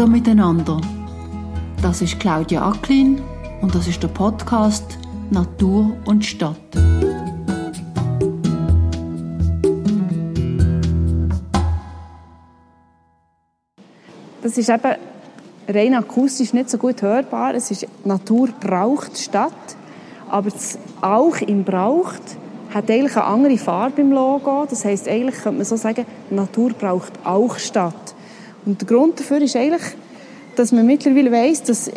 Hallo miteinander. Das ist Claudia Acklin und das ist der Podcast Natur und Stadt. Das ist eben rein akustisch nicht so gut hörbar. Es ist Natur braucht Stadt, aber das Auch im braucht hat eigentlich eine andere Farbe im Logo. Das heißt eigentlich könnte man so sagen, Natur braucht auch Stadt. Und der Grund dafür ist eigentlich, dass man mittlerweile weiß, dass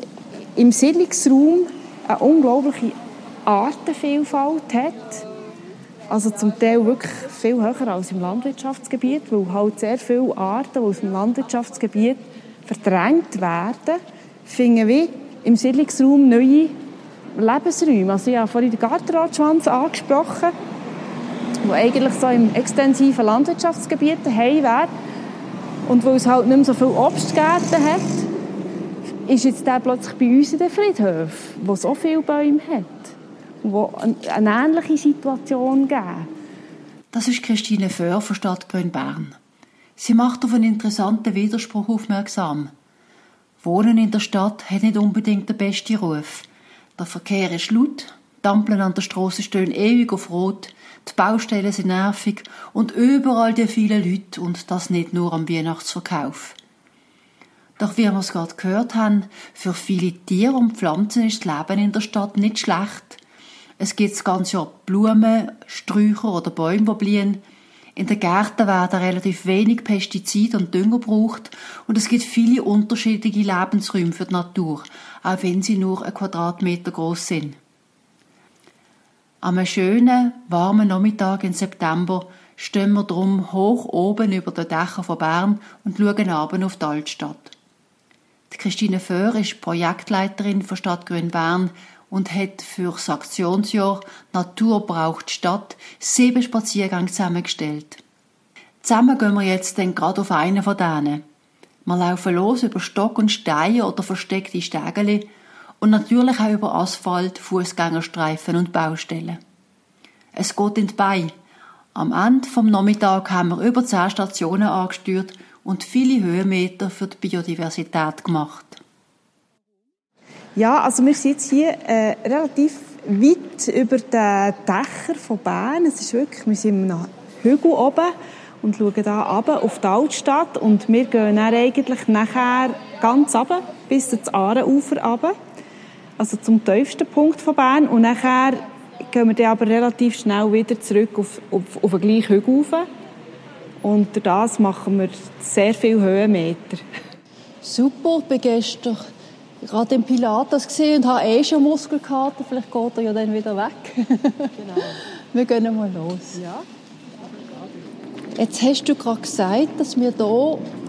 im Siedlungsraum eine unglaubliche Artenvielfalt hat. Also zum Teil wirklich viel höher als im Landwirtschaftsgebiet, weil halt sehr viele Arten, die aus dem Landwirtschaftsgebiet verdrängt werden, finden wir im Siedlungsraum neue Lebensräume. Also ich habe vorhin den Gartenradschwanz angesprochen, der eigentlich so im extensiven Landwirtschaftsgebiet daheim wäre. Und weil es halt nicht mehr so viele Obstgärten hat, ist jetzt der plötzlich bei uns in den Friedhöfen, wo so viele Bäume hat, wo eine ähnliche Situation geben. Das ist Christine Föhr von Stadtgrün Bern. Sie macht auf einen interessanten Widerspruch aufmerksam. Wohnen in der Stadt hat nicht unbedingt den besten Ruf. Der Verkehr ist laut, die Ampeln an der Straße stehen ewig auf Rot, die Baustellen sind nervig und überall die vielen Leute und das nicht nur am Weihnachtsverkauf. Doch wie wir es gerade gehört haben, für viele Tiere und Pflanzen ist das Leben in der Stadt nicht schlecht. Es gibt das ganze Jahr Blumen, Sträucher oder Bäume, die blühen. In den Gärten werden relativ wenig Pestizide und Dünger gebraucht und es gibt viele unterschiedliche Lebensräume für die Natur, auch wenn sie nur ein Quadratmeter groß sind. Am schönen, warmen Nachmittag im September stehen wir drum hoch oben über den Dächern von Bern und schauen abend auf die Altstadt. Die Christine Föhr ist Projektleiterin von Stadt Grün Bern und hat für das Aktionsjahr Natur braucht Stadt sieben Spaziergänge zusammengestellt. Zusammen gehen wir jetzt dann gerade auf einen von denen. Wir laufen los über Stock und Steine oder versteckte Stegeli und natürlich auch über Asphalt, Fußgängerstreifen und Baustellen. Es geht in die Beine. Am Ende vom Nachmittag haben wir über zehn Stationen angesteuert und viele Höhenmeter für die Biodiversität gemacht. Ja, also wir sind jetzt hier äh, relativ weit über den Dächern von Bern. Es ist wirklich, wir sind am Hügel oben und schauen da runter auf die Altstadt und wir gehen dann eigentlich nachher ganz runter bis ins Aarenufer runter also zum tiefsten Punkt von Bern. Und nachher gehen wir dann aber relativ schnell wieder zurück auf, auf, auf den gleichen Hügel rauf. Und durch das machen wir sehr viele Höhenmeter. Super, ich war gestern gerade im Pilates gesehen und habe eh schon Muskelkater. Vielleicht geht er ja dann wieder weg. genau. Wir gehen mal los. Ja. Jetzt hast du gerade gesagt, dass wir hier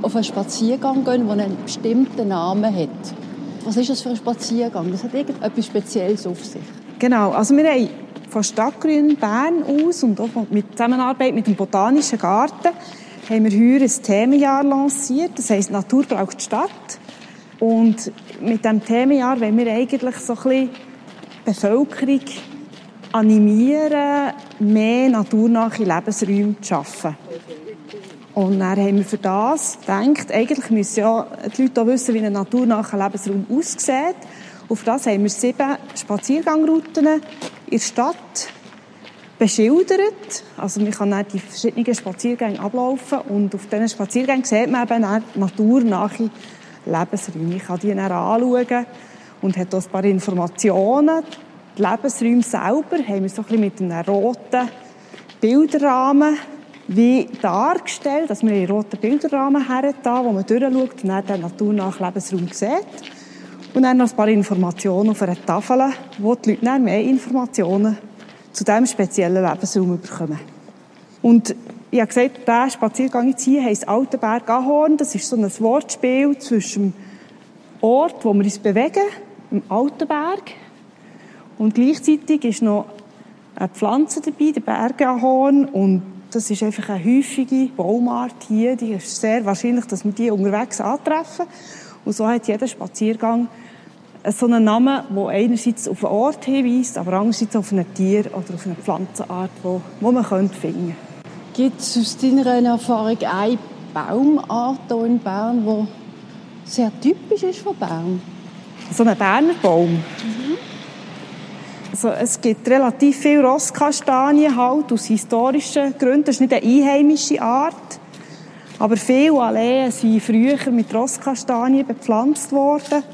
auf einen Spaziergang gehen, der einen bestimmten Namen hat. Was ist das für ein Spaziergang? Das hat irgendetwas Spezielles auf sich. Genau, also wir haben von Stadtgrün Bern aus und auch mit Zusammenarbeit mit dem Botanischen Garten haben wir heute ein Themenjahr lanciert. Das heisst, Natur braucht Stadt. Und mit diesem Themenjahr wollen wir eigentlich so ein bisschen Bevölkerung animieren, mehr naturnahe Lebensräume zu schaffen. Und dann haben wir für das gedacht, eigentlich müssen ja die Leute auch wissen, wie ein naturnaher Lebensraum aussieht. Auf das haben wir sieben Spaziergangrouten in der Stadt beschildert. Also man kann dann die verschiedenen Spaziergänge ablaufen und auf diesen Spaziergängen sieht man eben dann naturnahe Lebensräume. Ich kann die dann anschauen und hat auch ein paar Informationen. Die Lebensräume selber haben wir so ein bisschen mit einem roten Bilderrahmen wie dargestellt, dass wir einen roten Bilderrahmen her wo man durchschaut und dann den naturnahen Lebensraum sieht. Und dann noch ein paar Informationen auf einer Tafel, wo die Leute dann mehr Informationen zu diesem speziellen Lebensraum bekommen. Und ich habe gesagt, der Spaziergang jetzt hier heisst Altenberg Ahorn. Das ist so ein Wortspiel zwischen dem Ort, wo wir uns bewegen, im Altenberg. Und gleichzeitig ist noch eine Pflanze dabei, der Bergahorn. Und das ist einfach eine häufige Baumart hier. Die ist sehr wahrscheinlich, dass wir die unterwegs antreffen. Und so hat jeder Spaziergang so einen Namen, der einerseits auf einen Ort hinweist, aber andererseits auf ein Tier oder auf eine Pflanzenart, die, die man finden könnte. Gibt es aus deiner Erfahrung eine Baumart hier in Bern, die sehr typisch ist von Bern. So ein Berner Baum. Mhm. Also es gibt relativ viel Rosskastanien halt aus historischen Gründen. Das ist nicht eine einheimische Art. Aber viele Alleen sind früher mit Rosskastanien bepflanzt worden.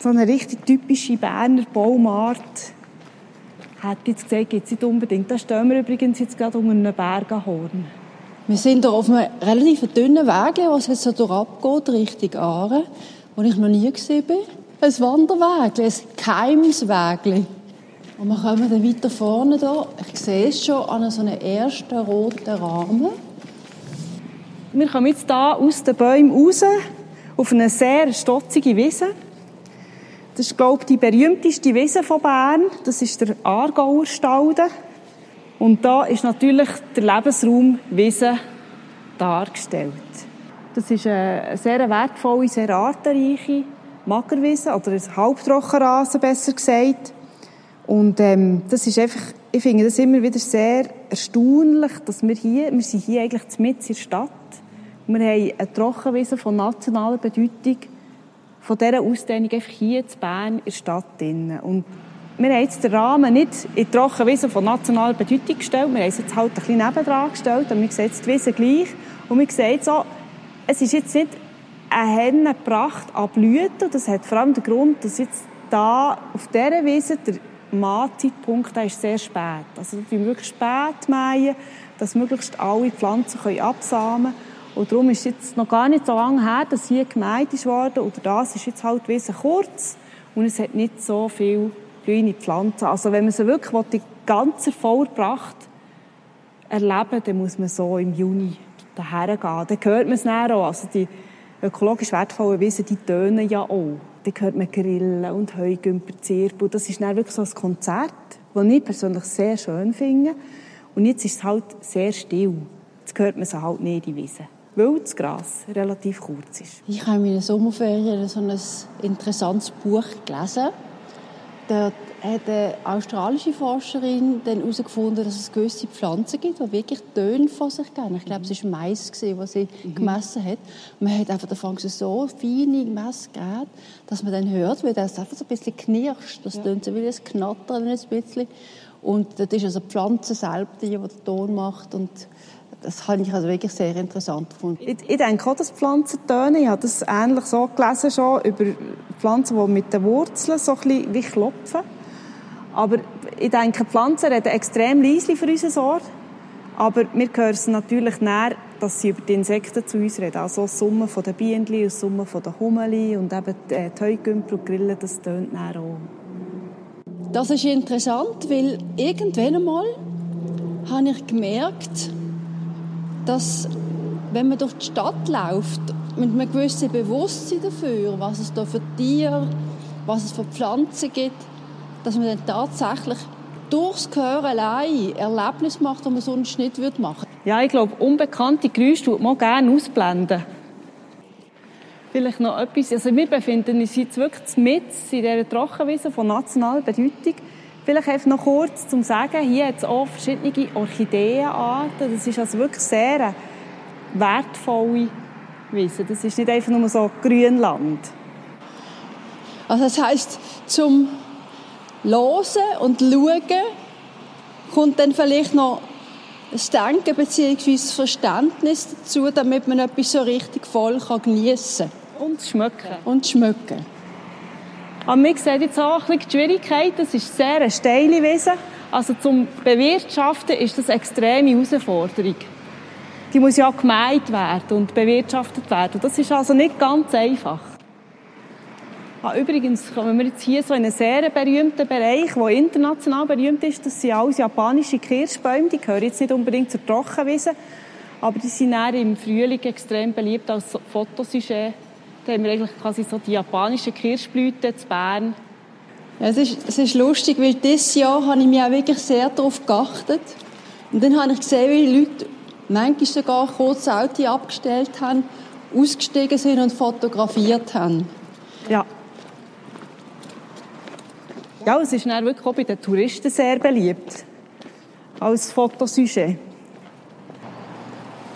So eine richtig typische Berner Baumart hätte jetzt gesagt, gibt es nicht unbedingt. Da stehen wir übrigens jetzt gerade unter einem Bergenhorn. Wir sind hier auf einem relativ dünnen Weg, was jetzt so durchabgeht, Richtung Aare, wo ich noch nie gesehen bin. Ein Wanderweg, ein Keimsweg. Und wir kommen dann weiter vorne da. Ich sehe es schon an so einem ersten roten Rahmen. Wir kommen jetzt hier aus den Bäumen raus auf eine sehr stotzige Wiese. Das ist, glaube ich, die berühmteste Wiese von Bern. Das ist der Aargauer Stalden. Und da ist natürlich der Lebensraum Wiese dargestellt. Das ist eine sehr wertvolle, sehr artenreiche Magerwiese, oder ein Halbtrockenrasen besser gesagt. Und ähm, das ist einfach, ich finde das immer wieder sehr erstaunlich, dass wir hier, wir sind hier eigentlich mitten in der Stadt. Wir haben eine Trockenwiese von nationaler Bedeutung, von dieser Ausdehnung einfach hier in Bern in der Stadt drin. Und wir haben jetzt den Rahmen nicht in die Trockenwiese von nationaler Bedeutung gestellt, wir haben es jetzt halt ein bisschen nebendran gestellt, und wir sehen jetzt die Wiese gleich. Und wir sehen so, es ist jetzt nicht eine Hennenpracht an Blüten, das hat vor allem den Grund, dass jetzt da auf dieser Wiese der Mahlzeitpunkt ist sehr spät. Also wir wirklich spät mähen, dass möglichst alle Pflanzen können absamen können. Und darum ist es jetzt noch gar nicht so lange her, dass hier gemäht worden. Oder das ist jetzt halt wie kurz und es hat nicht so viele grüne Pflanzen. Also wenn man sie wirklich die ganze Vollpracht erleben dann muss man so im Juni daher gehen. Dann hört man es dann auch. Also die ökologisch wertvollen Wiesen, die tönen ja auch. Dann hört man Grillen und Heugümper, Zirpen. Das ist dann wirklich so ein Konzert, das ich persönlich sehr schön finde. Und jetzt ist es halt sehr still. Jetzt hört man sie halt nicht in die Wiese. Weil das Gras relativ kurz ist. Ich habe in meiner Sommerferien so ein interessantes Buch gelesen. Dort hat eine australische Forscherin dann herausgefunden, dass es gewisse Pflanzen gibt, die wirklich Töne von sich geben. Ich glaube, es war Mais, was sie mhm. gemessen hat. Und man hat einfach davon so feine Messgeräte, dass man dann hört, wie das einfach so ein bisschen knirscht. Das ja. tönt so wie ein Knattern ein bisschen. Und das ist also die Pflanze selbst, die, die den Ton macht. Und das habe ich also wirklich sehr interessant gefunden. Ich, ich denke auch, dass Pflanzen tönen. Ich habe das ähnlich so gelesen schon über Pflanzen, die mit den Wurzeln so ein bisschen wie klopfen. Aber ich denke, Pflanzen reden extrem leise für unser Ohr. Aber wir hören es natürlich näher, dass sie über die Insekten zu uns reden. Also das Summen von den Bienen, das Summen von den Hummeli und eben die Heugümper und Grillen, das tönt näher auch. Das ist interessant, weil irgendwann einmal habe ich gemerkt, dass wenn man durch die Stadt läuft, mit einem gewissen Bewusstsein dafür, was es da für Tiere, was es für Pflanzen gibt, dass man dann tatsächlich durchs Gehör allein Erlebnis macht, die man sonst nicht machen würde. Ja, ich glaube, unbekannte Geräusche würde man gerne ausblenden. Vielleicht noch etwas. Also wir befinden uns jetzt wirklich mit in dieser Trockenwiese von nationaler Bedeutung. Vielleicht einfach noch kurz zum Sagen, hier hat es auch verschiedene Orchideenarten. Das ist also wirklich sehr wertvolle Wiese. Das ist nicht einfach nur so Grünland. Also das heisst, zum Hören und Schauen kommt dann vielleicht noch das Denken bzw. das Verständnis dazu, damit man etwas so richtig voll geniessen kann. Und schmecken. Und schmecken. Aber wir sehen jetzt auch die Schwierigkeit. Das ist sehr eine steile Wiese. Also zum Bewirtschaften ist das eine extreme Herausforderung. Die muss ja gemeint werden und bewirtschaftet werden. Das ist also nicht ganz einfach. Ah, übrigens kommen wir jetzt hier so in einen sehr berühmten Bereich, der international berühmt ist. Das sind alles japanische Kirschbäume. Die gehören jetzt nicht unbedingt zur Trockenwiese, aber die sind im Frühling extrem beliebt als Fotosujet da haben wir eigentlich quasi so die japanischen Kirschblüten zu Bern. Ja, es, ist, es ist lustig, weil dieses Jahr habe ich mich auch wirklich sehr darauf geachtet. Und dann habe ich gesehen, wie Leute manchmal sogar kurz Auto abgestellt haben, ausgestiegen sind und fotografiert haben. Ja. Ja, es ist dann wirklich auch bei den Touristen sehr beliebt. Als Fotosujet.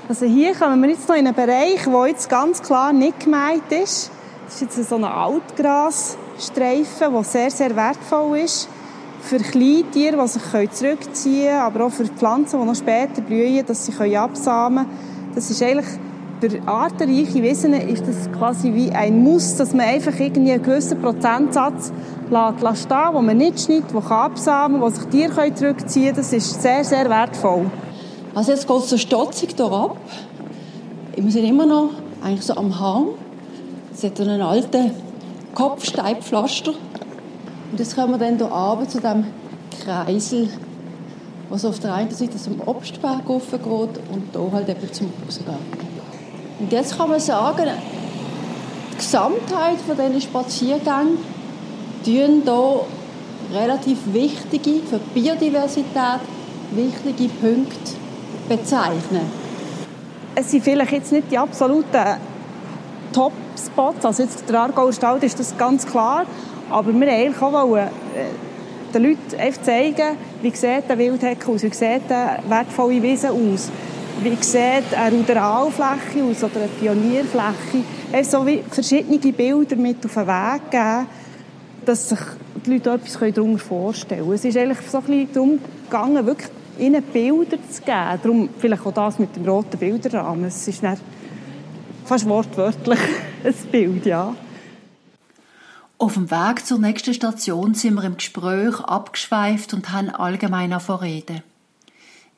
Also hier kommen wir jetzt noch in einen Bereich, der jetzt ganz klar nicht gemeint ist. Das ist jetzt so ein Altgrasstreifen, der sehr, sehr wertvoll ist für Kleintiere, die sich zurückziehen können, aber auch für Pflanzen, die noch später blühen, dass sie absamen können. Das ist eigentlich der artenreiche Wiesen ist das quasi wie ein Muss, dass man einfach irgendwie einen gewissen Prozentsatz lässt, lässt stehen, wo man nicht schneidet, wo absamen kann, wo sich Tiere zurückziehen können. Das ist sehr, sehr wertvoll. Also jetzt geht es so stotzig hier ab. Wir sind immer noch eigentlich so am Hang. Es hat einen alten Kopfsteinpflaster. Und jetzt kommen wir dann hier runter zu diesem Kreisel, was auf der einen Seite zum Obstberg geht und hier halt eben zum Rosengarten. Und jetzt kann man sagen, die Gesamtheit von diesen Spaziergängen tun hier relativ wichtige, für die Biodiversität wichtige Punkte bezeichnen. Es sind vielleicht jetzt nicht die absoluten Top-Spots, also jetzt der Aargauer Stall ist das ganz klar, aber wir wollten auch äh, den Leuten einfach zeigen, wie sieht eine Wildhecke aus, wie sieht eine wertvolle Wiese aus wie sieht eine Ruderalfläche aus oder eine Pionierfläche. Es so wie verschiedene Bilder mit auf den Weg geben, dass sich die Leute etwas darunter vorstellen können. Es ist eigentlich so ein bisschen darum gegangen, wirklich ihnen Bilder zu geben. Darum vielleicht auch das mit dem roten Bilderrahmen. Es ist fast wortwörtlich ein Bild, ja. Auf dem Weg zur nächsten Station sind wir im Gespräch abgeschweift und haben allgemein reden.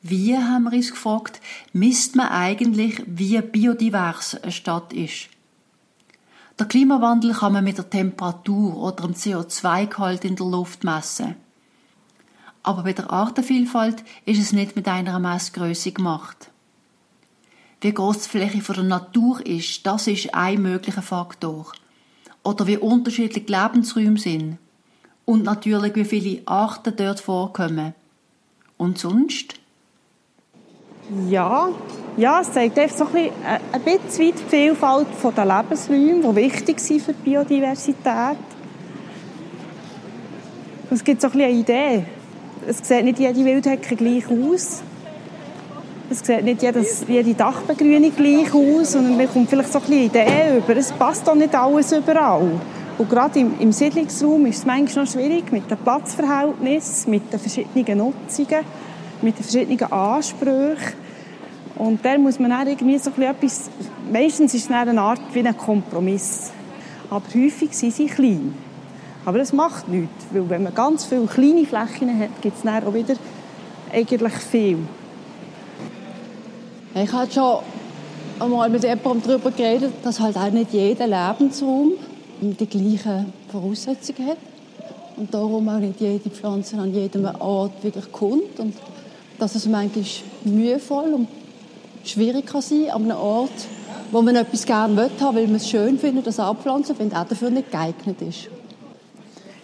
Wie, haben wir uns gefragt, misst man eigentlich, wie biodivers eine Stadt ist? Der Klimawandel kann man mit der Temperatur oder dem CO2-Gehalt in der Luft messen. Aber bei der Artenvielfalt ist es nicht mit einer Messgröße gemacht. Wie groß die Fläche von der Natur ist, das ist ein möglicher Faktor. Oder wie unterschiedlich die Lebensräume sind. Und natürlich, wie viele Arten dort vorkommen. Und sonst? Ja, ja es zeigt einfach so ein bisschen, äh, ein bisschen die Vielfalt der Lebensräume, die wichtig sind für die Biodiversität. Es gibt so ein bisschen eine Idee. Es sieht nicht jede Wildhecke gleich aus. Es sieht nicht jedes, jede Dachbegrünung gleich aus. Und man kommt vielleicht so ein bisschen Idee über. Es passt doch nicht alles überall. Und gerade im, im Siedlungsraum ist es manchmal noch schwierig mit den Platzverhältnissen, mit den verschiedenen Nutzungen, mit den verschiedenen Ansprüchen. Und da muss man dann irgendwie so etwas, meistens ist es eine Art wie ein Kompromiss. Aber häufig sind sie klein. Aber das macht nichts, weil wenn man ganz viele kleine Flächen hat, gibt es dann auch wieder eigentlich viel. Ich habe schon einmal mit jemandem darüber geredet, dass halt auch nicht jeder Lebensraum die gleichen Voraussetzungen hat. Und darum auch nicht jede Pflanze an jedem Ort wirklich kommt. Und dass es manchmal mühevoll und schwierig kann sein an einem Ort, wo man etwas gerne will haben, weil man es schön findet, das abpflanzen, wenn auch dafür nicht geeignet ist.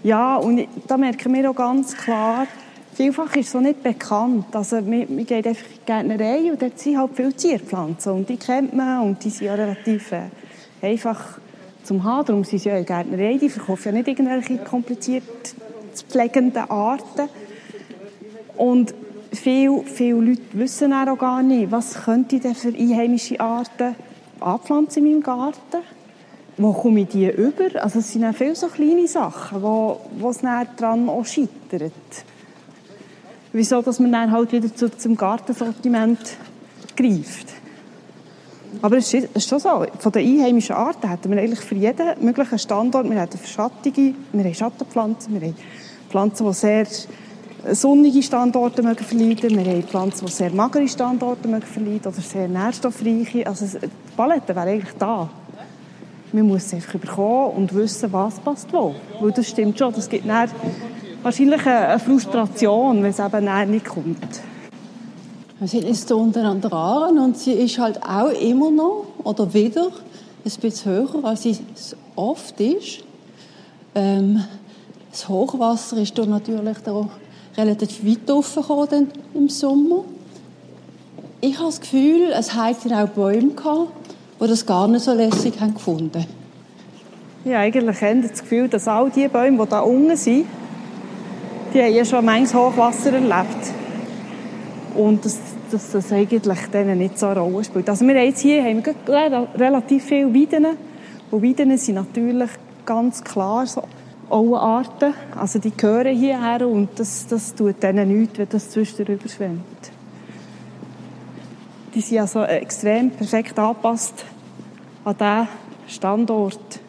Ja, und da merken wir auch ganz klar, vielfach ist so nicht bekannt. Also wir gehen einfach in die Gärtnerei und dort sind halt viele Zierpflanzen und die kennt man und die sind ja relativ äh, einfach zum haben. Darum sind sie ja in der Gärtnerei, die verkaufen ja nicht irgendwelche kompliziert zu pflegenden Arten. Und Viele, viele Leute wissen auch gar nicht, was könnte ich denn für einheimische Arten anpflanzen in meinem Garten? Wo komme ich die über? Also es sind auch viele so kleine Sachen, wo, wo es daran auch scheitert. Wieso, dass man dann halt wieder zu, zum Gartensortiment greift. Aber es ist schon so, von den einheimischen Arten hätten wir eigentlich für jeden möglichen Standort, wir hätten Verschattige, wir haben Schattenpflanzen, wir haben Pflanzen, die sehr sonnige Standorte mögen verleiden. Wir haben Pflanzen, die sehr magere Standorte mögen verleiden oder sehr nährstoffreiche. Also die Palette wäre eigentlich da. Man muss es einfach bekommen und wissen, was passt wo. Weil das stimmt schon, das gibt dann wahrscheinlich eine Frustration, wenn es eben nicht kommt. Wir sind jetzt unten an der Aare und sie ist halt auch immer noch oder wieder ein bisschen höher, als sie oft ist. Ähm, das Hochwasser ist da natürlich da relativ weit offen im Sommer. Ich habe das Gefühl, es hätten auch Bäume gehabt, die das gar nicht so lässig haben gefunden Ja, eigentlich habe ich das Gefühl, dass all die Bäume, die da unten sind, die haben ja schon manches Hochwasser erlebt. Und dass, dass das eigentlich denen nicht so eine Rolle spielt. Also wir haben jetzt hier haben wir relativ viele Weiden, Und Weiden sind natürlich ganz klar so Auenarten. Also die gehören hierher und das, das tut denen nichts, wenn das zwischendurch überschwemmt. Die sind also extrem perfekt angepasst an diesen Standort.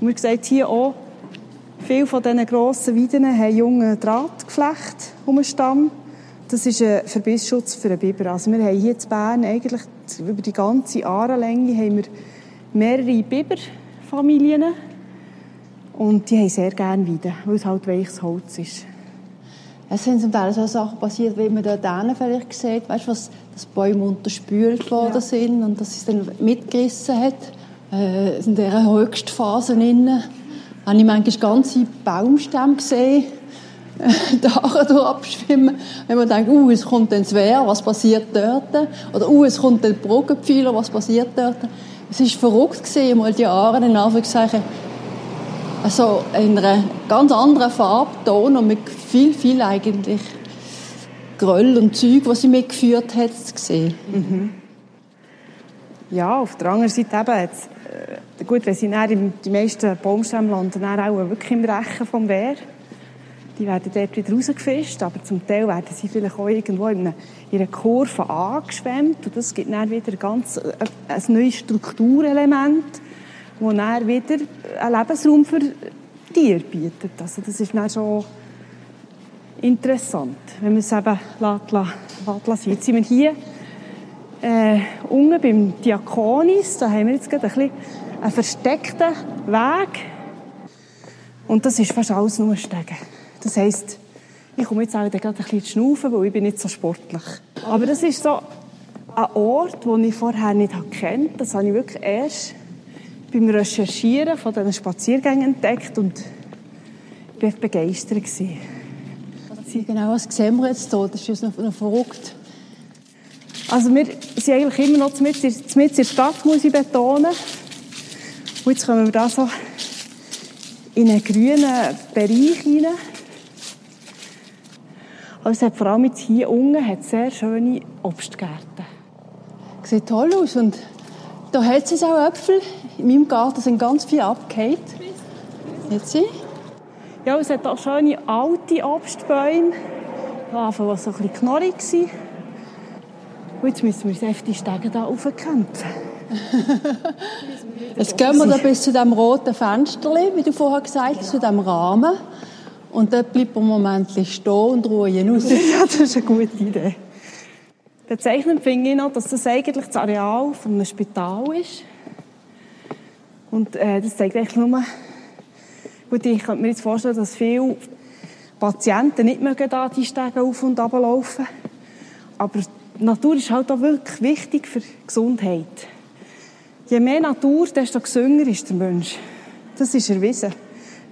Und wie gesagt, hier auch, viele von diesen grossen Weiden haben jungen Drahtgeflecht um den Stamm. Das ist ein Verbissschutz für einen Biber. Also wir haben hier in Bern eigentlich über die ganze Ahrenlänge haben wir mehrere Biberfamilien. Und die haben sehr gerne Weiden, weil es halt weiches Holz ist. Es sind zum Teil so Sachen passiert, wie man dort vielleicht sieht, weißt, was, dass Bäume unterspült worden ja. sind und dass es dann mitgerissen hat. Äh, in dieser Höchstphase innen habe ich manchmal ganze Baumstämme gesehen, da durch abschwimmen. Wenn man denkt, uh, es kommt dann das Wehr, was passiert dort? Oder uh, es kommt dann der Brückenpfeiler, was passiert dort? Es war verrückt gewesen, mal die Jahre in Anführungszeichen, also in einer ganz anderen Farbton und mit viel, viel eigentlich Gröll und Zeug, was sie mitgeführt hat, zu sehen. Mhm. Ja, auf der anderen Seite eben, jetzt, äh, gut, wenn sie dann die meisten Baumstämme landen dann auch wirklich im Rechen vom Wehr. Die werden dort wieder rausgefischt, aber zum Teil werden sie vielleicht auch irgendwo in einer, Kurve angeschwemmt und das gibt dann wieder ganz, äh, ein neues Strukturelement, das dann wieder einen Lebensraum für Tiere bietet. Also das ist dann schon interessant, wenn man es eben lässt, lässt, lässt. Jetzt sind wir hier äh, unten beim Diakonis, da haben wir jetzt gerade ein bisschen einen versteckten Weg und das ist fast alles nur Stegen. Das heisst, ich komme jetzt auch gerade ein bisschen zu schnaufen, weil ich bin nicht so sportlich. Aber das ist so ein Ort, den ich vorher nicht kennt. Das habe ich wirklich erst beim Recherchieren von diesen Spaziergängen entdeckt und ich war begeistert. Genau, was sehen wir jetzt hier? Das ist noch, noch verrückt. Also wir sind eigentlich immer noch mit in der Stadt, muss ich betonen. Und jetzt kommen wir da so in einen grünen Bereich. Also es hat vor allem jetzt hier unten hat sehr schöne Obstgärten. Sieht toll aus und da hat es auch Äpfel. In meinem Garten sind ganz viele abgehängt. Jetzt sie? Ja, es hat auch schöne alte Obstbäume. Die waren so ein bisschen knorrig. Und jetzt müssen wir uns auf die Stege hier raufkämpfen. jetzt gehen wir da bis zu dem roten Fenster, wie du vorher gesagt hast, zu dem Rahmen. Und dort bleibt man Moment stehen und ruhen aus. ja, das ist eine gute Idee. Bezeichnend finde ich noch, dass das eigentlich das Areal von einem Spital ist. Und äh, das zeigt eigentlich nur, gut, ich könnte mir jetzt vorstellen, dass viele Patienten nicht mögen da die Stege auf und ab laufen. Aber die Natur ist halt auch wirklich wichtig für die Gesundheit. Je mehr Natur, desto gesünder ist der Mensch. Das ist erwiesen,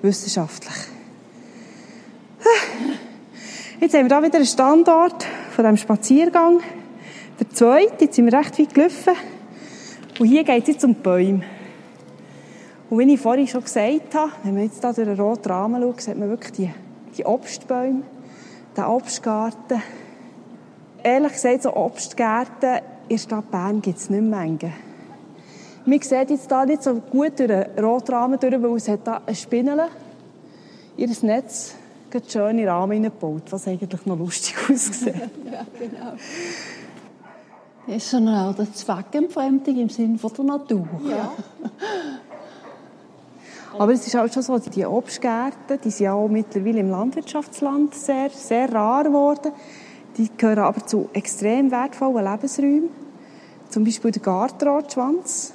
wissenschaftlich. Jetzt haben wir hier wieder einen Standort von diesem Spaziergang. Der zweite, jetzt sind wir recht weit gelaufen. Und hier geht es jetzt um die Bäume. Und wie ich vorhin schon gesagt habe, wenn man jetzt hier durch den roten Rahmen schaut, sieht man wirklich die, die Obstbäume, den Obstgarten. Ehrlich gesagt, so Obstgärten in der Stadt Bern gibt es nicht mehr. Man sieht jetzt hier nicht so gut durch den roten Rahmen durch, weil es hat hier eine Spinne, ihr Netz schöne Rahmen gebaut, was eigentlich noch lustig aussieht. ja, genau. Das ist so eine Art Zweckentfremdung im Sinne von der Natur. Ja. Aber es ist auch schon so, die Obstgärten, die sind auch mittlerweile im Landwirtschaftsland sehr, sehr rar geworden. Die gehören aber zu extrem wertvollen Lebensräumen. Zum Beispiel der Gartenrotschwanz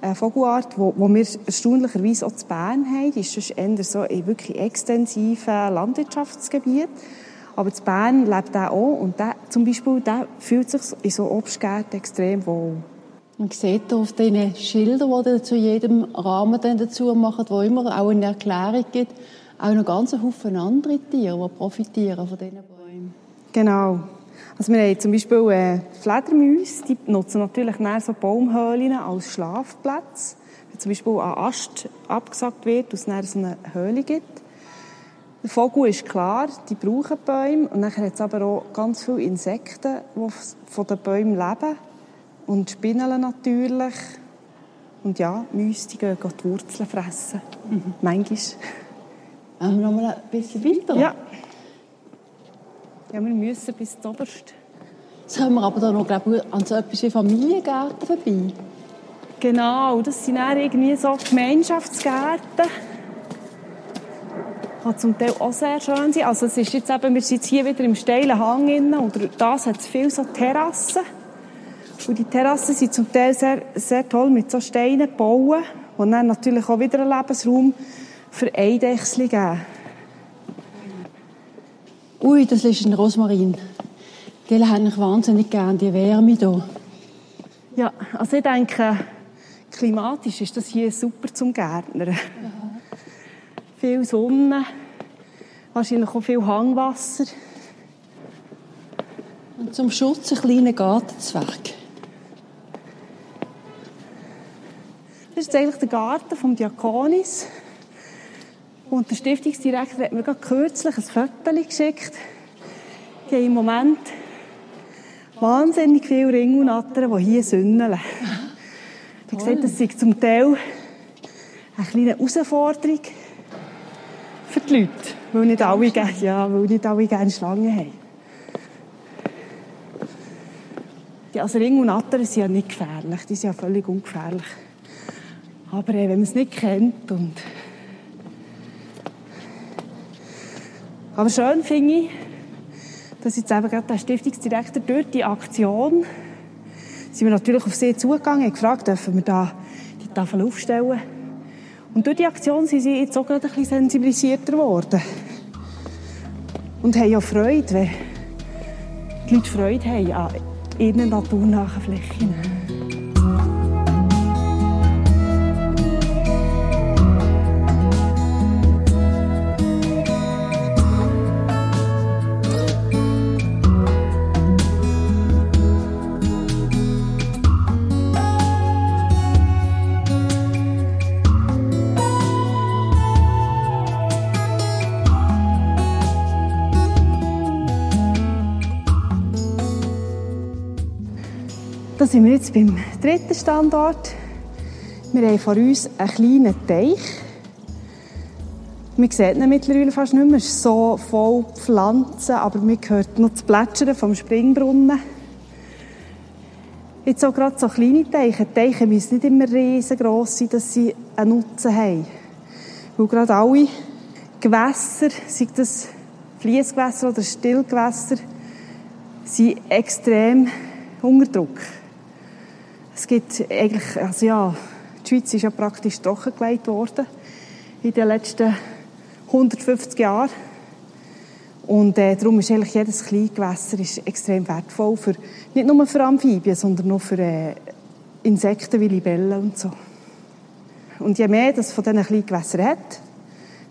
eine Vogelart, wo wir erstaunlicherweise auch zu Bern haben. Die ist sonst eher so in wirklich extensiven Landwirtschaftsgebiet. Aber zu Bern lebt er auch. Und der, zum Beispiel, der fühlt sich in so Obstgärten extrem wohl. Man sieht auf diesen Schildern, die zu jedem Rahmen dazu machen, wo immer auch eine Erklärung gibt, auch noch ganz Haufen andere Tiere, die profitieren von diesen Bäumen. Genau. Also wir haben zum Beispiel äh, Fledermäuse, die nutzen natürlich so Baumhöhlen als Schlafplatz. Wenn zum Beispiel ein Ast abgesagt wird, dass es so eine Höhle gibt. Der Vogel ist klar, die brauchen Bäume. Und dann hat es aber auch ganz viele Insekten, die von den Bäumen leben. Und Spinnen natürlich. Und ja, die gehen die Wurzeln fressen. Mhm. Manchmal. Also noch mal ein bisschen weiter? Ja. Ja, wir müssen bis zum Oberst. Jetzt kommen wir aber da noch, glaube ich, an so etwas wie Familiengärten vorbei. Genau, das sind dann irgendwie so Gemeinschaftsgärten. Kann zum Teil auch sehr schön sein. Also es ist jetzt eben, wir sind jetzt hier wieder im steilen Hang innen und das hat es viele so Terrassen. Und die Terrassen sind zum Teil sehr, sehr toll mit so Steinen gebaut und dann natürlich auch wieder einen Lebensraum für Eidechsel geben. Ui, das ist ein Rosmarin. Die habe ich wahnsinnig gerne, die Wärme hier. Ja, also ich denke, klimatisch ist das hier super zum Gärtnern. Viel Sonne, wahrscheinlich auch viel Hangwasser. Und zum Schutz ein kleiner Gartenzwerg. Das ist eigentlich der Garten vom Diakonis. Und der Stiftungsdirektor hat mir gerade kürzlich ein Foto geschickt. Die haben im Moment wahnsinnig viele Ringe und Nattern, die hier sünneln. Ich sehe, das ist zum Teil eine kleine Herausforderung für die Leute, weil nicht alle, ja, weil nicht alle gerne Schlangen haben. Die also Ringe und Nattern sind ja nicht gefährlich, die sind ja völlig ungefährlich. Aber äh, wenn man es nicht kennt und Aber schön finde ich, dass jetzt eben gerade der Stiftungsdirektor durch die Aktion sind wir natürlich auf sie zugegangen und gefragt, dürfen wir da die Tafel aufstellen. Und durch die Aktion sind sie jetzt auch gerade ein bisschen sensibilisierter geworden. Und haben ja Freude, wenn die Leute Freude haben an ihren naturnahen Flächen. Da sind wir jetzt beim dritten Standort. Wir haben vor uns einen kleinen Teich. Man sieht ihn mittlerweile fast nicht mehr. Es ist so voll Pflanzen, aber man hört noch das Plätschern vom Springbrunnen. Jetzt auch gerade so kleine Teiche. Teiche müssen nicht immer riesengroß sein, dass sie einen Nutzen haben. Weil gerade alle Gewässer, sei das Fließgewässer oder Stillgewässer, sind extrem unter Druck. Es gibt eigentlich, also ja, die Schweiz ist ja praktisch trockengelegt worden in den letzten 150 Jahren. Und äh, darum ist eigentlich jedes Kleingewässer ist extrem wertvoll, für, nicht nur für Amphibien, sondern auch für äh, Insekten wie Libellen und so. Und je mehr das von diesen Kleingewässern hat,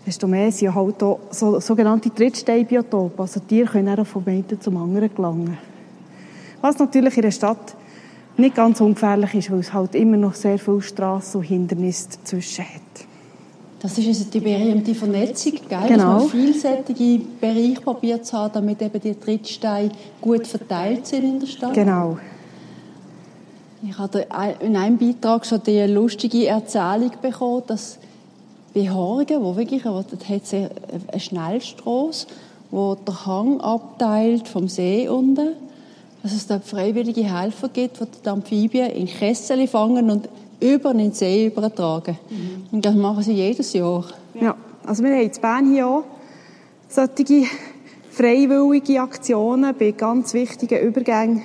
desto mehr sind halt auch so, sogenannte Trittsteinbiotope. Also Tiere können auch vom einen zum anderen gelangen. Was natürlich in der Stadt nicht ganz ungefährlich ist, weil es halt immer noch sehr viele Straßen und Hindernisse dazwischen hat. Das ist also die berühmte Vernetzung, gell? Genau. dass man vielseitige Bereiche probiert zu haben, damit eben die Trittsteine gut verteilt sind in der Stadt. Genau. Ich hatte in einem Beitrag schon die lustige Erzählung bekommen, dass Behorgen, wo wirklich, da hat es eine Schnellstrasse, wo der Hang abteilt vom See unten dass es dort freiwillige Helfer gibt, die die Amphibien in Kessel fangen und über den See übertragen. Mhm. Und das machen sie jedes Jahr. Ja, also wir haben in Bern hier auch solche freiwillige Aktionen bei ganz wichtigen Übergängen,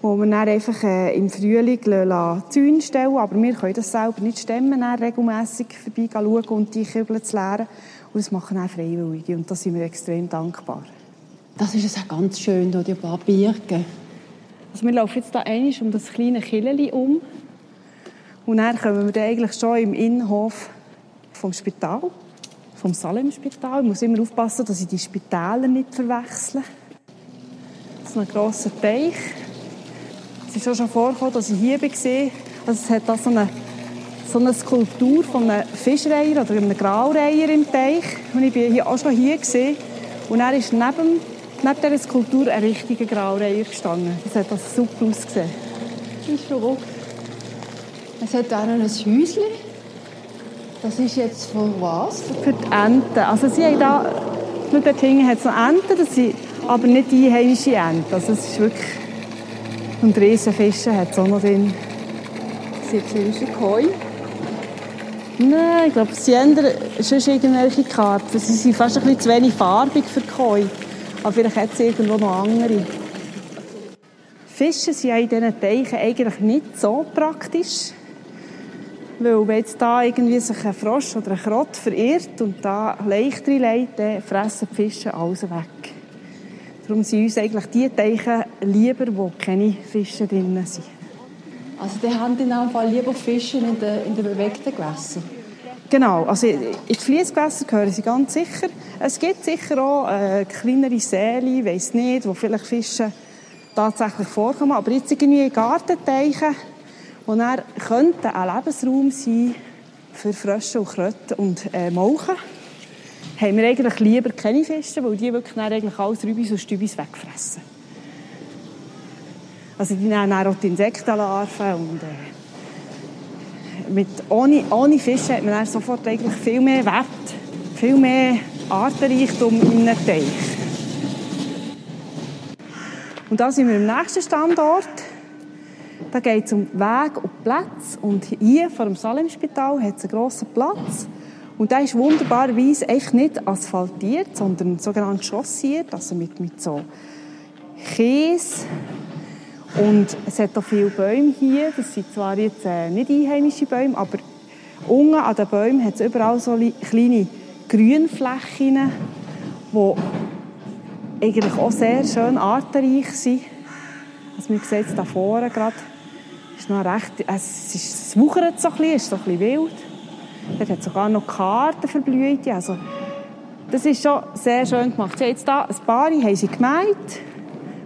wo wir dann einfach äh, im Frühling Zäune stellen aber wir können das selber nicht stemmen, dann regelmässig vorbeischauen und die Kübel zu leeren. Und das machen auch Freiwillige und da sind wir extrem dankbar. Das ist auch ganz schön, hier, die paar Birken. Also wir laufen jetzt hier einmal um das kleine Killeli um. Und dann kommen wir dann eigentlich schon im Innenhof vom Spital, vom Salem-Spital. Ich muss immer aufpassen, dass ich die Spitäler nicht verwechsle. Das ist ein grosser Teich. Es ist auch schon vorgekommen, dass ich hier war. Also es hat da so eine, so eine Skulptur von einem Fischreiher oder einem Graureiher im Teich. Und ich war hier auch schon hier. Gewesen. Und er ist neben neben dieser Skulptur ein richtiger Graureiher gestanden. Das hat das super ausgesehen. Das ist verrückt. Es hat auch noch ein Häuschen. Das ist jetzt von was? Für die Enten. Also sie haben da, dort hinten hat es noch Enten, das sind aber nicht die einheimische Enten. Also es ist wirklich, und Riesenfische hat es auch noch drin. Das sind jetzt Koi. Nein, ich glaube, sie ändern sonst irgendwelche Karten. Sie sind fast ein bisschen zu wenig farbig für Koi. Aber vielleicht hat es irgendwo noch andere. Fische sind ja in diesen Teichen eigentlich nicht so praktisch. Weil wenn jetzt da irgendwie sich ein Frosch oder ein Krott verirrt und da leicht reinlegt, dann fressen die Fische alles weg. Darum sind uns eigentlich die Teiche lieber, wo keine Fische drin sind. Also die haben in dem Fall lieber Fische in den, in bewegten Gewässern? Genau, also in die Fließgewässer gehören sie ganz sicher. Es gibt sicher auch äh, kleinere Säle, weiss nicht, wo vielleicht Fische tatsächlich vorkommen. Aber jetzt irgendwie Gartenteiche, wo er könnte ein Lebensraum sein für Frösche und Kröten und äh, Molchen, haben wir eigentlich lieber keine Fische, weil die wirklich eigentlich alles Rübis und Stübis wegfressen. Also die nehmen auch die Insektenlarven und äh, mit, ohne, ohne Fische hat man sofort eigentlich viel mehr Wert, viel mehr Artenreichtum in einem Teich. Und da sind wir im nächsten Standort. Da geht es um Weg und Platz. Und hier vor dem Salemspital hat es einen grossen Platz. Und der ist wunderbarerweise einfach nicht asphaltiert, sondern sogenannt schossiert, also mit, mit so Käse. Und es hat auch viele Bäume hier. Das sind zwar jetzt äh, nicht einheimische Bäume, aber unten an den Bäumen hat es überall so kleine Grünflächen, die eigentlich auch sehr schön artenreich sind. Also man sieht es da vorne gerade, ist noch recht, es, ist, es wuchert so ein bisschen, ist so ein bisschen wild. Dort hat sogar noch Karten verblüht. Also, das ist schon sehr schön gemacht. Sie jetzt hier ein paar haben sie gemeint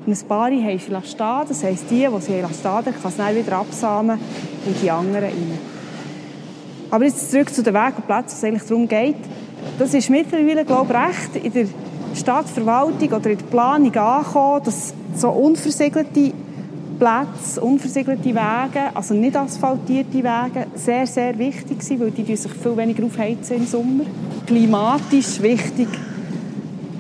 ein paar haben sie stehen Das heisst, die, die sie lassen, kann es dann wieder absamen und die anderen rein. Aber jetzt zurück zu den Weg und Plätzen, was es eigentlich darum geht. Das ist mittlerweile, glaube ich, recht in der Stadtverwaltung oder in der Planung angekommen, dass so unversiegelte Plätze, unversiegelte Wege, also nicht asphaltierte Wege, sehr, sehr wichtig sind, weil die sich viel weniger aufheizen im Sommer. Klimatisch wichtig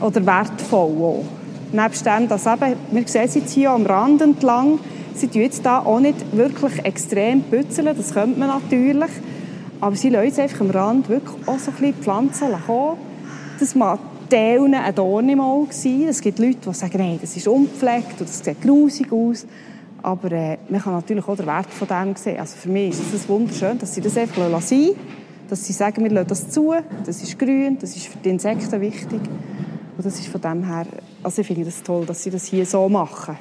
oder wertvoll auch. Nebst dem, dass eben, wir sehen es jetzt hier am Rand entlang, sie tun jetzt da auch nicht wirklich extrem pützeln, das könnte man natürlich, aber sie lassen einfach am Rand wirklich auch so ein bisschen Pflanzen kommen. Das mag Teilen ein Dornimal sein. Es gibt Leute, die sagen, nein, das ist unpflegt und das sieht grusig aus. Aber äh, man kann natürlich auch den Wert von dem sehen. Also für mich ist es wunderschön, dass sie das einfach sein lassen. Dass sie sagen, wir lassen das zu, das ist grün, das ist für die Insekten wichtig. Und das ist von dem her, also ich finde das toll, dass sie das hier so machen.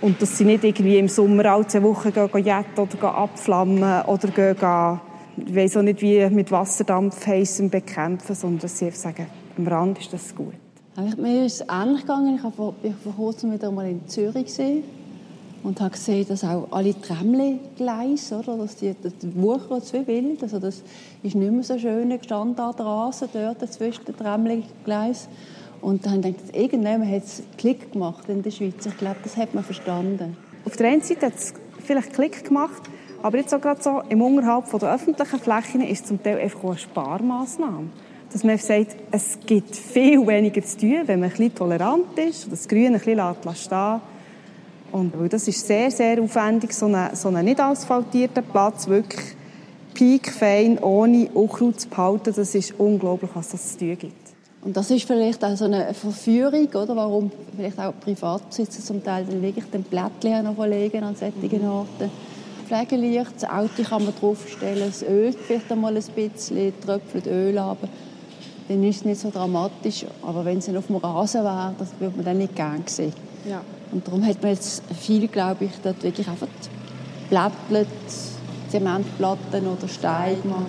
Und dass sie nicht irgendwie im Sommer alle zwei Wochen gehen, gehen oder gehen abflammen oder gehen, gehen ich weiß auch nicht, wie mit Wasserdampf heissen bekämpfen, sondern dass sie einfach sagen, am Rand ist das gut. Mir ist es ähnlich gegangen. Ich war vor, kurzem wieder mal in Zürich gesehen und habe gesehen, dass auch alle Tramle-Gleise, oder, dass die, die wuchern zu wild. Also das ist nicht mehr so schön Standardrasen dort zwischen den Tramle-Gleisen. Und dann denkt ich, irgendjemand hat es Klick gemacht in der Schweiz. Ich glaube, das hat man verstanden. Auf der einen Seite hat es vielleicht Klick gemacht, aber jetzt auch gerade so im Unterhalb der öffentlichen Flächen ist zum Teil einfach eine Sparmaßnahme dass man sagt, es gibt viel weniger zu tun, wenn man ein bisschen tolerant ist das Grün ein bisschen stehen und weil das ist sehr, sehr aufwendig, so einen, so einen nicht asphaltierten Platz wirklich piekfein, ohne Unkraut zu behalten, das ist unglaublich, was das zu tun gibt. Und das ist vielleicht auch so eine Verführung, oder? warum vielleicht auch Privatbesitzer zum Teil dann wirklich den Blättchen noch verlegen an solchen Orten. Pflegelicht, das Auto kann man draufstellen, das Öl vielleicht einmal ein bisschen, tröpfelt Öl aber dann ist es nicht so dramatisch. Aber wenn es auf dem Rasen wäre, das würde man dann nicht gerne sehen. Ja. Und darum hat man jetzt viel, glaube ich, dort wirklich einfach Blättlet, Zementplatten oder Steine gemacht.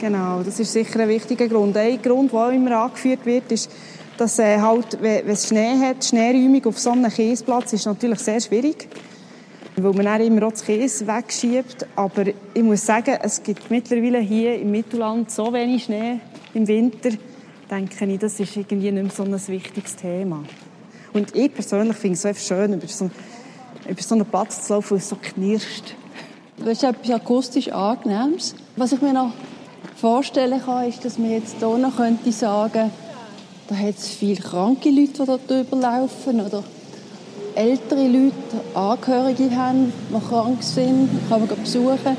Genau, das ist sicher ein wichtiger Grund. Ein Grund, der immer angeführt wird, ist, dass äh, halt, wenn es Schnee hat, Schneeräumung auf so einem Kiesplatz ist natürlich sehr schwierig, weil man dann immer auch das Käse wegschiebt. Aber ich muss sagen, es gibt mittlerweile hier im Mittelland so wenig Schnee im Winter, denke ich, das ist irgendwie nicht mehr so ein wichtiges Thema. Und ich persönlich finde es so schön, über so, über so einen Platz zu laufen, wo es so knirscht. Das ist etwas akustisch Angenehmes. Was ich mir noch vorstellen kann, ist, dass man jetzt hier noch könnte sagen da hat es viele kranke Leute, die dort überlaufen oder ältere Leute, Angehörige haben, die krank sind, kann man besuchen,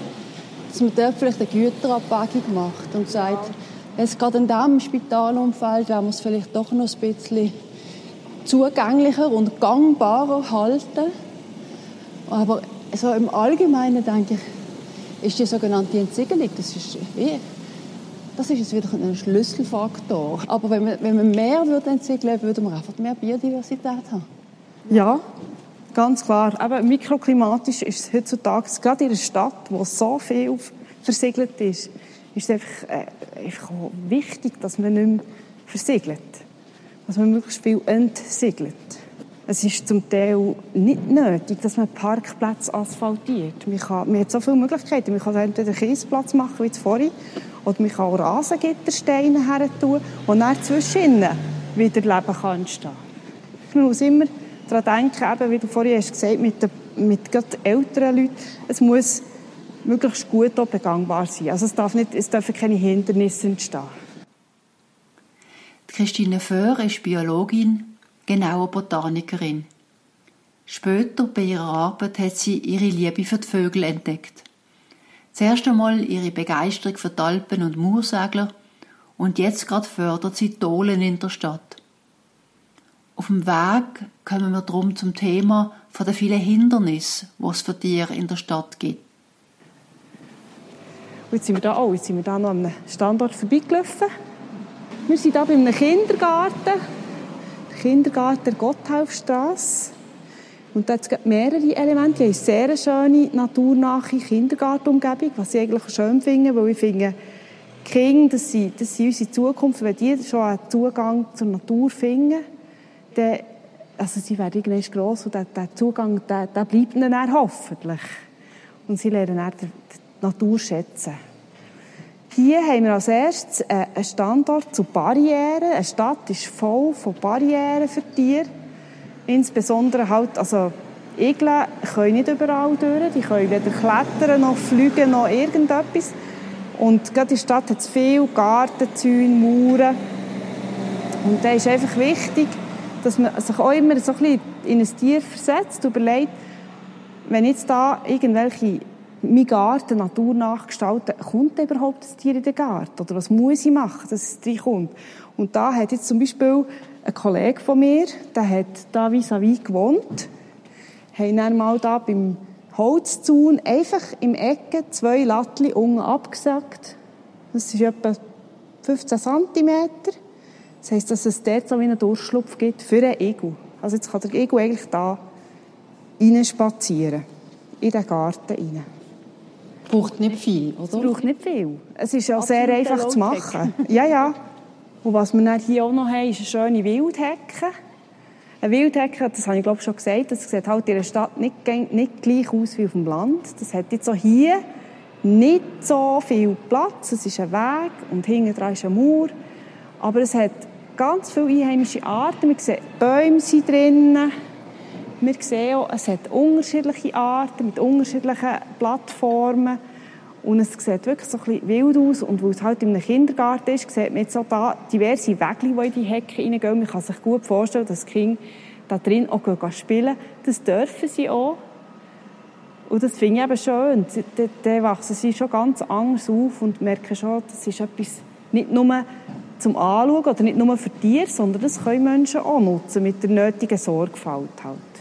dass man dort vielleicht eine Güterabwägung macht und sagt, jetzt gerade in diesem Spitalumfeld werden wir es vielleicht doch noch ein bisschen zugänglicher und gangbarer halten. Aber so im Allgemeinen denke ich, ist die sogenannte Entsiegelung, das ist wie das ist jetzt wieder ein Schlüsselfaktor. Aber wenn wir, wenn wir mehr würden entsiegeln, würden wir einfach mehr Biodiversität haben. Ja, ganz klar. Aber mikroklimatisch ist es heutzutage, gerade in einer Stadt, wo so viel versiegelt ist, ist es einfach, äh, einfach wichtig, dass man nicht mehr versiegelt. Dass man möglichst viel entsiegelt. Es ist zum Teil nicht nötig, dass man Parkplätze asphaltiert. Man, kann, man hat so viele Möglichkeiten. Man kann entweder einen Kiesplatz machen, wie vorhin, oder man kann auch Rasengittersteine her tun und dann zwischen wieder Leben kann entstehen Man muss immer daran denken, eben, wie du vorhin hast gesagt mit, den, mit älteren Leuten, es muss möglichst gut begangbar sein. Also es, darf nicht, es dürfen keine Hindernisse entstehen. Christine Föhr ist Biologin genauer Botanikerin. Später bei ihrer Arbeit hat sie ihre Liebe für die Vögel entdeckt. Zuerst einmal ihre Begeisterung für die Alpen und Moorsegler und jetzt gerade fördert sie Dohlen in der Stadt. Auf dem Weg kommen wir drum zum Thema von den vielen Hindernissen, die es für Tiere in der Stadt gibt. jetzt sind wir da, oh, jetzt sind wir da noch am Standort vorbeigelaufen. Wir sind hier bei einem Kindergarten Kindergarten der Gotthelfstrasse. Und da gibt mehrere Elemente. Wir haben eine sehr schöne, naturnahe Kindergartenumgebung, was ich eigentlich schön finde, weil ich finde, Kinder, das sind, das sind unsere Zukunft. Wenn die schon einen Zugang zur Natur finden, dann, also sie werden irgendwann gross und der Zugang, der, der bleibt ihnen dann hoffentlich. Und sie lernen dann die Natur schätzen. Hier haben wir als erstes äh, einen Standort zu Barrieren. Eine Stadt ist voll von Barrieren für Tiere. Insbesondere halt, also Igel können nicht überall durch. Die können weder klettern, noch fliegen, noch irgendetwas. Und gerade in der Stadt hat es viele Gartenzäune, Mauern. Und da ist einfach wichtig, dass man sich auch immer so ein bisschen in ein Tier versetzt überlegt, wenn jetzt da irgendwelche meinen Garten naturnah gestalten, kommt überhaupt das Tier in den Garten? Oder was muss ich machen, dass es reinkommt? Und da hat jetzt zum Beispiel ein Kollege von mir, der hat da vis-à-vis gewohnt, haben dann mal da beim Holzzaun einfach im Ecke zwei Lattli unten abgesagt. Das ist etwa 15 cm. Das heisst, dass es dort so wie einen Durchschlupf gibt für einen Igel. Also jetzt kann der Igel eigentlich da spazieren in den Garten rein braucht nicht viel, oder? Es braucht nicht viel. Es ist ja sehr einfach zu machen. Ja, ja. Und was wir dann hier auch noch haben, ist eine schöne Wildhecke. Eine Wildhecke, das habe ich glaube schon gesagt, das sieht halt in der Stadt nicht, nicht gleich aus wie auf dem Land. Das hat jetzt auch hier nicht so viel Platz. Es ist ein Weg und hinten dran ist eine Mauer. Aber es hat ganz viele einheimische Arten. Wir sehen, Bäume sind drinnen. Wir sehen auch, es hat unterschiedliche Arten mit unterschiedlichen Plattformen. Und es sieht wirklich so ein bisschen wild aus. Und weil es halt in einem Kindergarten ist, sieht man jetzt auch da diverse Wege, die in die Hecke reingehen. Man kann sich gut vorstellen, dass Kinder da drin auch spielen Das dürfen sie auch. Und das finde ich eben schön. Dann wachsen sie schon ganz anders auf und merken schon, das ist etwas nicht nur zum Anschauen oder nicht nur für Tiere, sondern das können Menschen auch nutzen mit der nötigen Sorgfalt halt.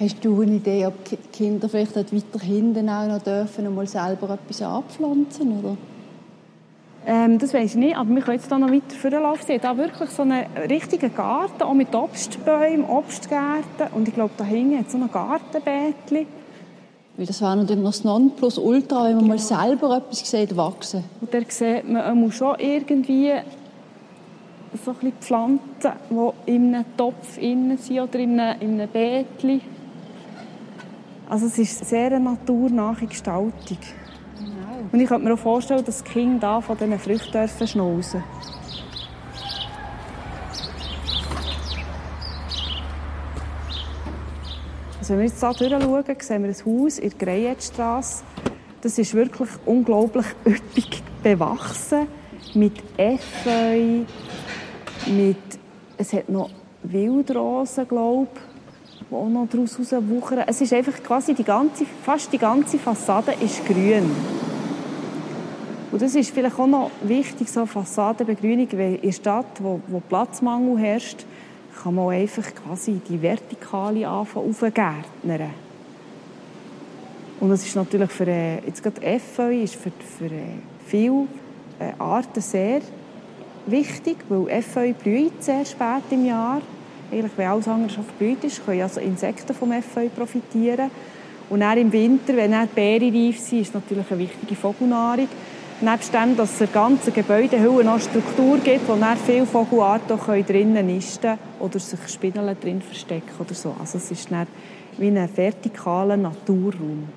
Hast du eine Idee, ob die Kinder vielleicht weiter hinten auch noch dürfen und mal selber etwas anpflanzen, oder? Ähm, das weiß ich nicht, aber wir können jetzt da noch weiter vorlaufen. Sie da wirklich so einen richtigen Garten, auch mit Obstbäumen, Obstgärten. Und ich glaube, da hinten hat so ein Gartenbeetchen. Weil das wäre natürlich noch das Nonplusultra, wenn man genau. mal selber etwas sieht wachsen. Und da sieht man, man muss schon irgendwie so ein bisschen Pflanzen, die in einem Topf innen sind oder in einem, in einem Beetchen. Also es ist sehr eine naturnahe Gestaltung. Genau. Und ich könnte mir auch vorstellen, dass die Kinder da von diesen Früchten dürfen schnauzen Also wenn wir jetzt hier durchschauen, sehen wir ein Haus in der Greyettstrasse. Das ist wirklich unglaublich üppig bewachsen mit Efeu, mit es hat noch Wildrosen, glaube ich, die auch noch daraus wuchern. Es ist einfach quasi die ganze, fast die ganze Fassade ist grün. Und das ist vielleicht auch noch wichtig, so Fassadenbegrünung, weil in der Stadt, wo, wo Platzmangel herrscht, kann man einfach quasi die Vertikale anfangen aufgärtnern. Und das ist natürlich für, äh, jetzt gerade Efeu ist für, für äh, viele äh, Arten sehr wichtig, weil Efeu blüht sehr spät im Jahr. Eigentlich, wenn alles andere schon verblüht ist, können also Insekten vom Efeu profitieren. Und dann im Winter, wenn die Beeren reif sind, ist natürlich eine wichtige Vogelnahrung. Nebst dem, dass es der ganzen Gebäudehülle noch Struktur gibt, wo dann viele Vogelarten drinnen nisten oder sich Spinnen drin verstecken oder so. Also es ist dann wie ein vertikaler Naturraum.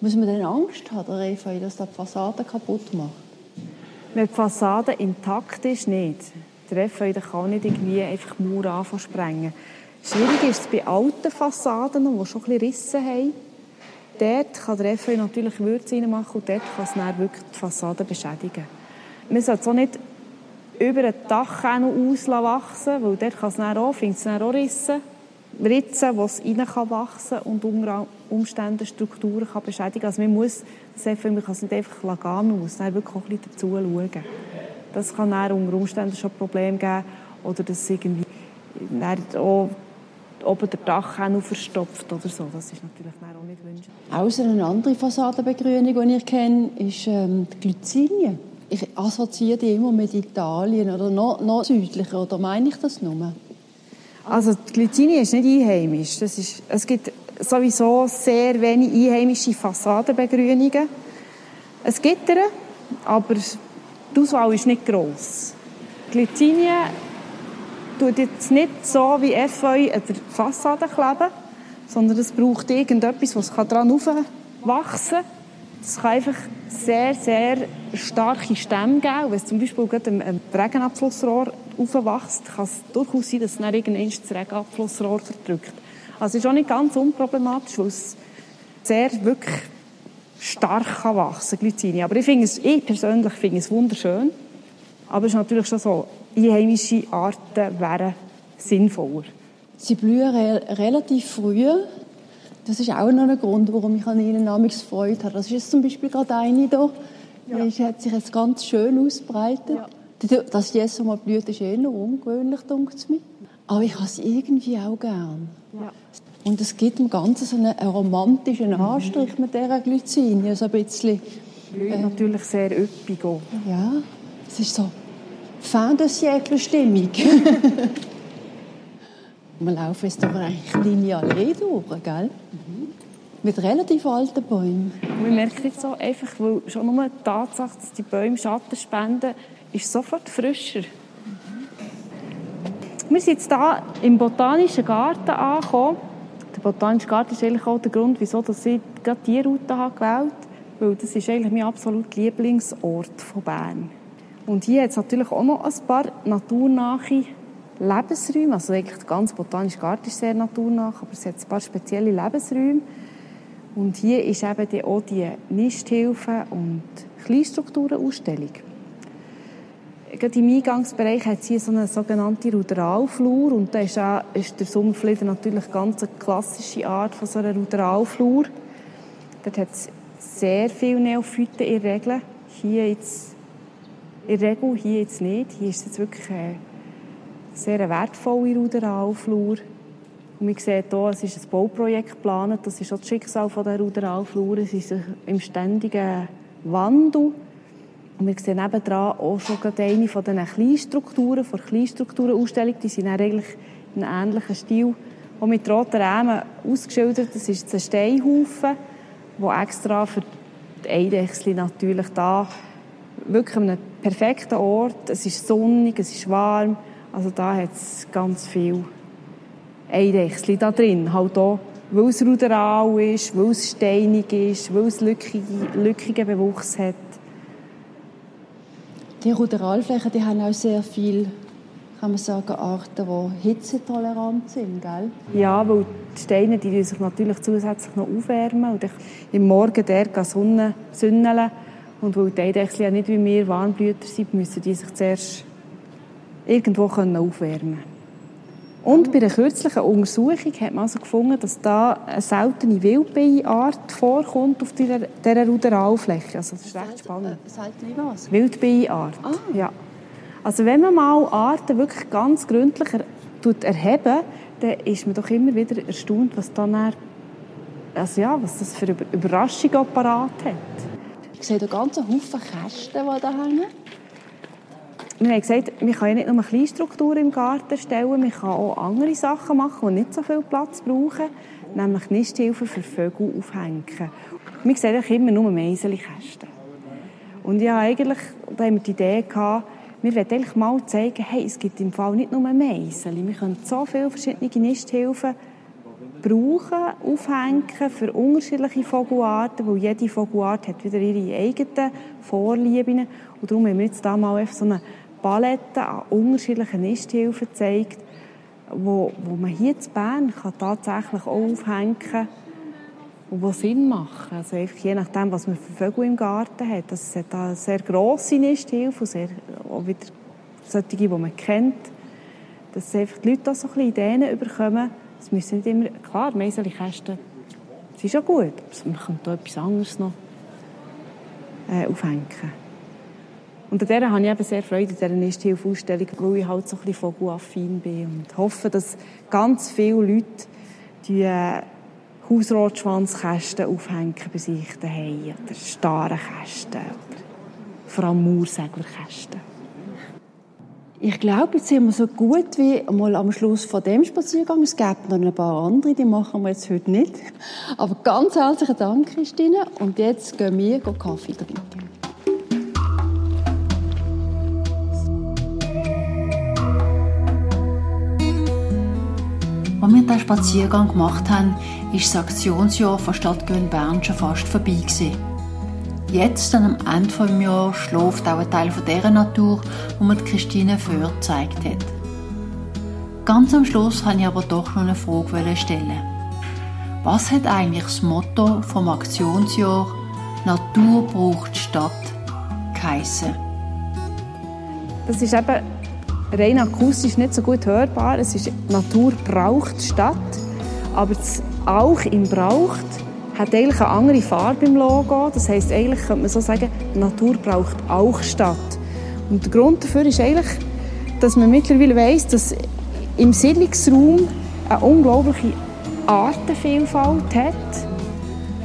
Muss man denn Angst haben, der Efeu, dass das die Fassade kaputt macht? Wenn die Fassade intakt ist, nicht. Der Efeu kann nicht irgendwie einfach nur anfangen sprengen. Schwierig ist es bei alten Fassaden, die schon ein bisschen Risse haben dort kann der FEU natürlich Würze reinmachen und dort kann es dann wirklich die Fassade beschädigen. Man sollte auch nicht über ein Dach auswachsen, weil dort kann es dann auch, dann auch Rissen, Ritzen, wo es rein kann wachsen und unter Umständen Strukturen kann beschädigen. Also man muss das FEU, kann nicht einfach gehen, man muss dann wirklich auch ein bisschen dazu schauen. Das kann dann unter Umständen schon Probleme geben oder dass irgendwie auch oben der Dach auch verstopft oder so. Das ist natürlich auch nicht wünschenswert. Außer eine andere Fassadenbegrünung, die ich kenne, ist ähm, die Glycinie. Ich assoziiere die immer mit Italien oder noch, noch südlicher, oder meine ich das nur? Also die Glycinie ist nicht einheimisch. Das ist, es gibt sowieso sehr wenig einheimische Fassadenbegrünungen. Es gibt sie, aber die Auswahl ist nicht gross. Glycinie tut jetzt nicht so wie Efeu an der Fassade kleben, sondern es braucht irgendetwas, was daran aufwachsen kann. Es kann einfach sehr, sehr starke Stämme geben. Wenn es zum Beispiel gerade ein Regenabflussrohr aufwächst, kann es durchaus sein, dass es dann irgendwann das Regenabflussrohr verdrückt. Also es ist auch nicht ganz unproblematisch, weil es sehr wirklich stark kann wachsen Glycinie. Aber ich, finde es, ich persönlich finde es wunderschön. Aber es ist natürlich schon so, einheimische Arten wären sinnvoller. Sie blühen re relativ früh. Das ist auch noch ein Grund, warum ich an ihnen namens Freude habe. Das ist zum Beispiel gerade eine hier. Ja. Die hat sich jetzt ganz schön ausbreitet. Ja. Dass jetzt mal blüht, ist eh noch ungewöhnlich, denkt es mir. Aber ich habe sie irgendwie auch gern. Ja. Und es gibt dem Ganzen so einen romantischen Anstrich mit dieser Glycinie. So ein bisschen, äh, natürlich sehr üppig Ja, es ist so fin de siècle Stimmung. Wir laufen jetzt durch eine kleine Allee durch, gell? Mhm. Mit relativ alten Bäumen. Man merkt jetzt so einfach, weil schon nur die Tatsache, dass die Bäume Schatten spenden, ist sofort frischer. Mhm. Wir sind jetzt hier im Botanischen Garten angekommen. Der Botanische Garten ist eigentlich auch der Grund, wieso ich gerade diese Route gewählt habe, weil das ist eigentlich mein absoluter Lieblingsort von Bern. Und hier hat es natürlich auch noch ein paar naturnahe Lebensräume. Also eigentlich der ganze botanische Garten ist sehr naturnah, aber es hat ein paar spezielle Lebensräume. Und hier ist eben auch die Nisthilfe und Kleinstrukturenausstellung. Gerade im Eingangsbereich hat es hier so eine sogenannte Ruderalflur und da ist, auch, ist der Sommerflieder natürlich ganz eine klassische Art von so einer Ruderalflur. Dort hat es sehr viele Neophyten in der Regel. Hier jetzt in der Regel hier jetzt nicht. Hier ist es wirklich eine sehr wertvolle Ruderalflur. Und man sieht hier, es ist ein Bauprojekt geplant. Das ist auch das Schicksal der Ruderalflur. Es ist im ständigen Wandel. Und wir sehen nebendran auch schon eine von diesen Kleinstrukturen, von Kleinstrukturenausstellung. Die sind eigentlich in einem ähnlichen Stil, auch mit roten Rahmen ausgeschildert. Das ist ein Steinhaufen, der extra für die Eidechsel natürlich da wirklich an einem perfekten Ort. Es ist sonnig, es ist warm. Also da hat es ganz viel Eidechsel da drin. Halt auch, weil es ruderal ist, weil es steinig ist, weil es lückige, lückigen Bewuchs hat. Die Ruderalflächen die haben auch sehr viel kann man sagen, Arten, die hitzetolerant sind, gell? Ja, weil die Steine die sich natürlich zusätzlich noch aufwärmen und im Morgen der Sonne sünneln. Und weil die Eidechsen ja nicht wie wir Warmblüter sind, müssen die sich zuerst irgendwo aufwärmen können. Und bei einer kürzlichen Untersuchung hat man also gefunden, dass da eine seltene Wildbienenart vorkommt auf dieser, dieser Ruderalfläche. Also das ist recht spannend. Seltene was? Wildbienenart, ah. ja. Also wenn man mal Arten wirklich ganz gründlich er, erheben, dann ist man doch immer wieder erstaunt, was dann also ja, was das für ein Überraschungsapparat hat. Ich sehe da ganz Haufen Kästen, die da hängen wir haben gesagt, man kann ja nicht nur eine Kleinstruktur im Garten stellen, man kann auch andere Sachen machen, die nicht so viel Platz brauchen, nämlich Nisthilfen für Vögel aufhängen. Wir sehen immer nur Meiselkästen. Und ja, eigentlich, da haben wir die Idee gehabt, wir wollen eigentlich mal zeigen, hey, es gibt im Fall nicht nur Meisel. Wir können so viele verschiedene Nisthilfen brauchen, aufhängen für unterschiedliche Vogelarten, weil jede Vogelart hat wieder ihre eigenen Vorlieben. Und darum haben wir jetzt da mal so eine Palette an unterschiedlichen Nisthilfen zeigt, wo, wo man hier in Bern kann tatsächlich auch aufhängen kann und die Sinn machen. Also einfach je nachdem, was man für Vögel im Garten hat. Das also hat eine sehr grosse Nisthilfe und sehr, auch wieder solche, die man kennt. Dass einfach die Leute auch so ein bisschen Ideen bekommen. Es müssen nicht immer, klar, Meiselkästen sind schon gut, aber man könnte auch etwas anderes noch äh, aufhängen. Und an der habe ich eben sehr Freude, an dieser Nisthilfe-Ausstellung, weil ich halt so ein bisschen vogelaffin bin und hoffe, dass ganz viele Leute die äh, Hausrotschwanzkästen aufhängen bei sich daheim oder Starenkästen oder vor allem Mauerseglerkästen. Ich glaube, jetzt sind wir so gut wie mal am Schluss von dem Spaziergang. Es gibt noch ein paar andere, die machen wir jetzt heute nicht. Aber ganz herzlichen Dank, Christine. Und jetzt gehen wir Kaffee trinken. Als wir diesen Spaziergang gemacht haben, ist das Aktionsjahr von Stadt Bern schon fast vorbei gewesen. Jetzt, am Ende des Jahres, schläft auch ein Teil von dieser Natur, die mir Christine Föhr gezeigt hat. Ganz am Schluss wollte ich aber doch noch eine Frage stellen. Was hat eigentlich das Motto vom Aktionsjahr Natur braucht Stadt geheissen? Das ist eben rein akustisch nicht so gut hörbar. Es ist Natur braucht Stadt, aber das auch im braucht hat eigentlich eine andere Farbe im Logo. Das heißt eigentlich könnte man so sagen, Natur braucht auch Stadt. Und der Grund dafür ist eigentlich, dass man mittlerweile weiß, dass im Siedlungsraum eine unglaubliche Artenvielfalt hat.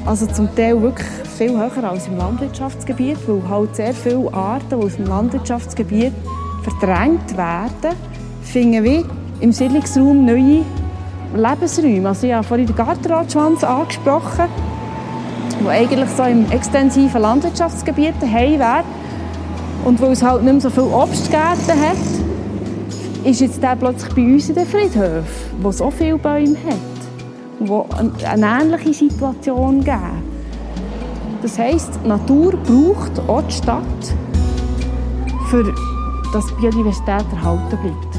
Also zum Teil wirklich viel höher als im Landwirtschaftsgebiet, weil halt sehr viele Arten, die aus dem Landwirtschaftsgebiet verdrängt werden, finden wir im Siedlungsraum neue Lebensräume. Also ich habe vorhin den Gartenradschwanz angesprochen, der eigentlich so im extensiven Landwirtschaftsgebiet daheim wäre. Und weil es halt nicht mehr so viele Obstgärten hat, ist jetzt der plötzlich bei uns in den Friedhöfen, wo so viele Bäume hat und wo eine ähnliche Situation geben. Das heisst, die Natur braucht auch die Stadt für dass die Biodiversität erhalten bleibt.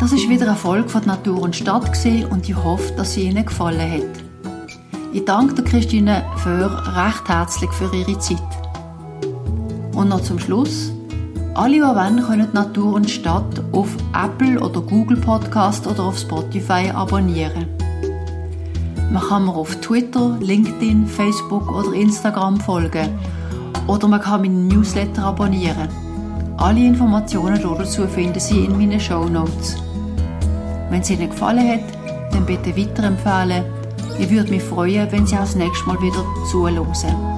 Das ist wieder ein Erfolg von Natur und Stadt und ich hoffe, dass sie Ihnen gefallen hat. Ich danke der Christine Föhr recht herzlich für ihre Zeit. Und noch zum Schluss. Alle, die wollen, können Natur und Stadt auf Apple oder Google Podcast oder auf Spotify abonnieren. Man kann mir auf Twitter, LinkedIn, Facebook oder Instagram folgen. Oder man kann meinen Newsletter abonnieren. Alle Informationen dazu finden Sie in meinen Show Notes. Wenn es Ihnen gefallen hat, dann bitte weiterempfehlen. Ich würde mich freuen, wenn Sie auch das nächste Mal wieder zuhören.